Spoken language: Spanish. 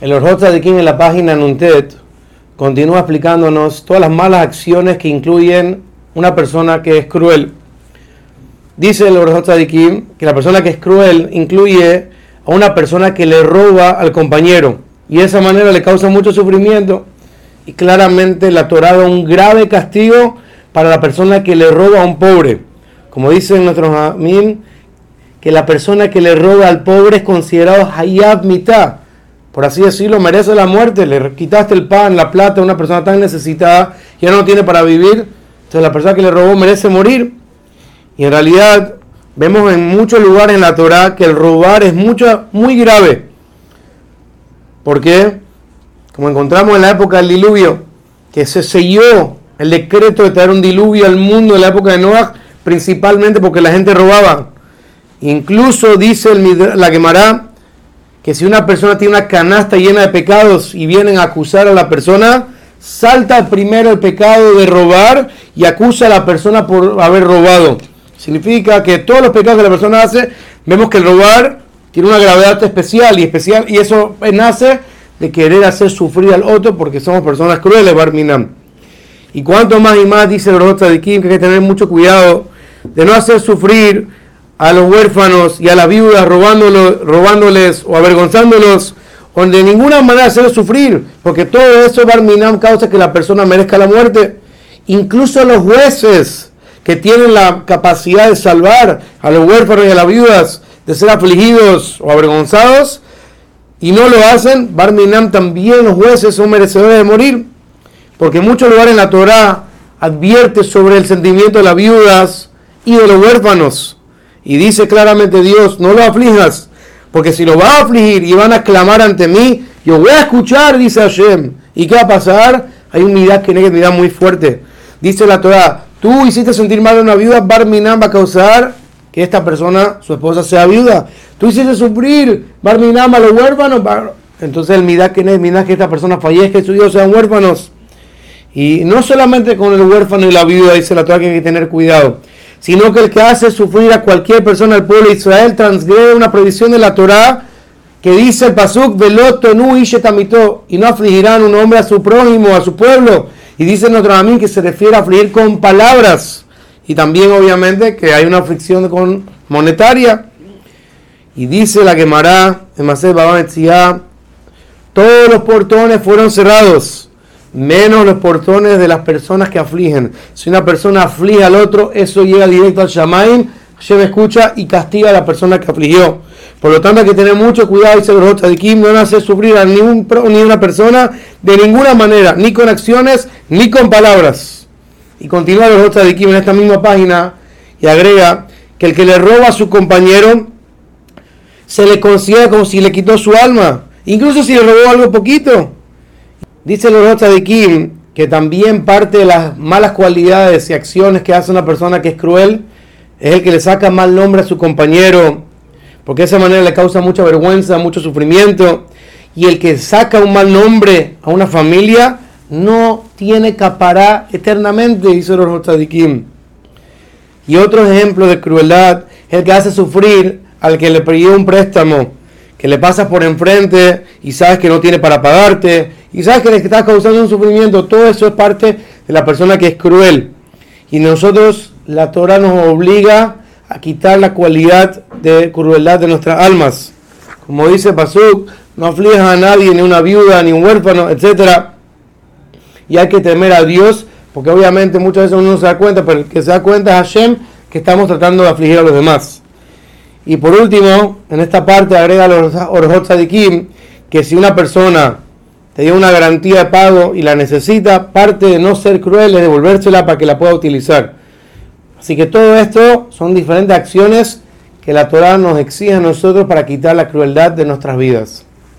El Orjot Tzadikim en la página Nuntet continúa explicándonos todas las malas acciones que incluyen una persona que es cruel. Dice el Orjot Tzadikim que la persona que es cruel incluye a una persona que le roba al compañero y de esa manera le causa mucho sufrimiento y claramente la Torah da un grave castigo para la persona que le roba a un pobre. Como dicen nuestros amim, que la persona que le roba al pobre es considerado hayab mitad por así decirlo, merece la muerte. Le quitaste el pan, la plata a una persona tan necesitada, ya no tiene para vivir. Entonces la persona que le robó merece morir. Y en realidad vemos en muchos lugares en la Torah que el robar es mucho, muy grave. ¿Por qué? Como encontramos en la época del diluvio, que se selló el decreto de traer un diluvio al mundo en la época de Noah, principalmente porque la gente robaba. Incluso dice el, la Gemara que si una persona tiene una canasta llena de pecados y vienen a acusar a la persona, salta primero el pecado de robar y acusa a la persona por haber robado. Significa que todos los pecados que la persona hace, vemos que el robar tiene una gravedad especial y especial y eso nace de querer hacer sufrir al otro porque somos personas crueles, Barminam. Y cuanto más y más dice el de Kim que hay que tener mucho cuidado de no hacer sufrir a los huérfanos y a las viudas robándoles o avergonzándolos o de ninguna manera hacerlos sufrir, porque todo eso Barminam causa que la persona merezca la muerte. Incluso los jueces que tienen la capacidad de salvar a los huérfanos y a las viudas de ser afligidos o avergonzados y no lo hacen, Barminam también los jueces son merecedores de morir, porque en muchos lugares en la Torah advierte sobre el sentimiento de las viudas y de los huérfanos y dice claramente Dios, no lo aflijas, porque si lo va a afligir y van a clamar ante mí, yo voy a escuchar, dice Hashem. ¿Y qué va a pasar? Hay un mirad que mirad muy fuerte. Dice la Torah, tú hiciste sentir mal a una viuda, Barminam va a causar que esta persona, su esposa, sea viuda. Tú hiciste sufrir, Barminam a los huérfanos. Entonces el mirad que mirad que esta persona fallezca y sus hijos sean huérfanos. Y no solamente con el huérfano y la viuda, dice la Torah, que hay que tener cuidado sino que el que hace sufrir a cualquier persona del pueblo de Israel transgrede una prohibición de la Torá que dice el pasuk veloto nu y no afligirán un hombre a su prójimo, a su pueblo. Y dice nuestro amén que se refiere a afligir con palabras. Y también obviamente que hay una aflicción con monetaria. Y dice la Gemara en Masé todos los portones fueron cerrados menos los portones de las personas que afligen. Si una persona aflige al otro, eso llega directo al Shamaim, me escucha y castiga a la persona que afligió. Por lo tanto, hay que tener mucho cuidado, dice los de Kim, no hace sufrir a ningún, ni una persona de ninguna manera, ni con acciones, ni con palabras. Y continúa los de Kim en esta misma página y agrega que el que le roba a su compañero se le considera como si le quitó su alma, incluso si le robó algo poquito. Dice los de Kim que también parte de las malas cualidades y acciones que hace una persona que es cruel es el que le saca mal nombre a su compañero, porque de esa manera le causa mucha vergüenza, mucho sufrimiento. Y el que saca un mal nombre a una familia no tiene capará eternamente, dice los de Kim. Y otro ejemplo de crueldad es el que hace sufrir al que le pidió un préstamo, que le pasa por enfrente y sabes que no tiene para pagarte y sabes que le estás causando un sufrimiento, todo eso es parte de la persona que es cruel. Y nosotros, la Torah nos obliga a quitar la cualidad de crueldad de nuestras almas. Como dice Pasuk, no aflijas a nadie, ni una viuda, ni un huérfano, etc. Y hay que temer a Dios, porque obviamente muchas veces uno no se da cuenta, pero el que se da cuenta es Hashem, que estamos tratando de afligir a los demás. Y por último, en esta parte agrega los Orjot Sadikim, que si una persona te dio una garantía de pago y la necesita, parte de no ser cruel es devolvérsela para que la pueda utilizar. Así que todo esto son diferentes acciones que la Torah nos exige a nosotros para quitar la crueldad de nuestras vidas.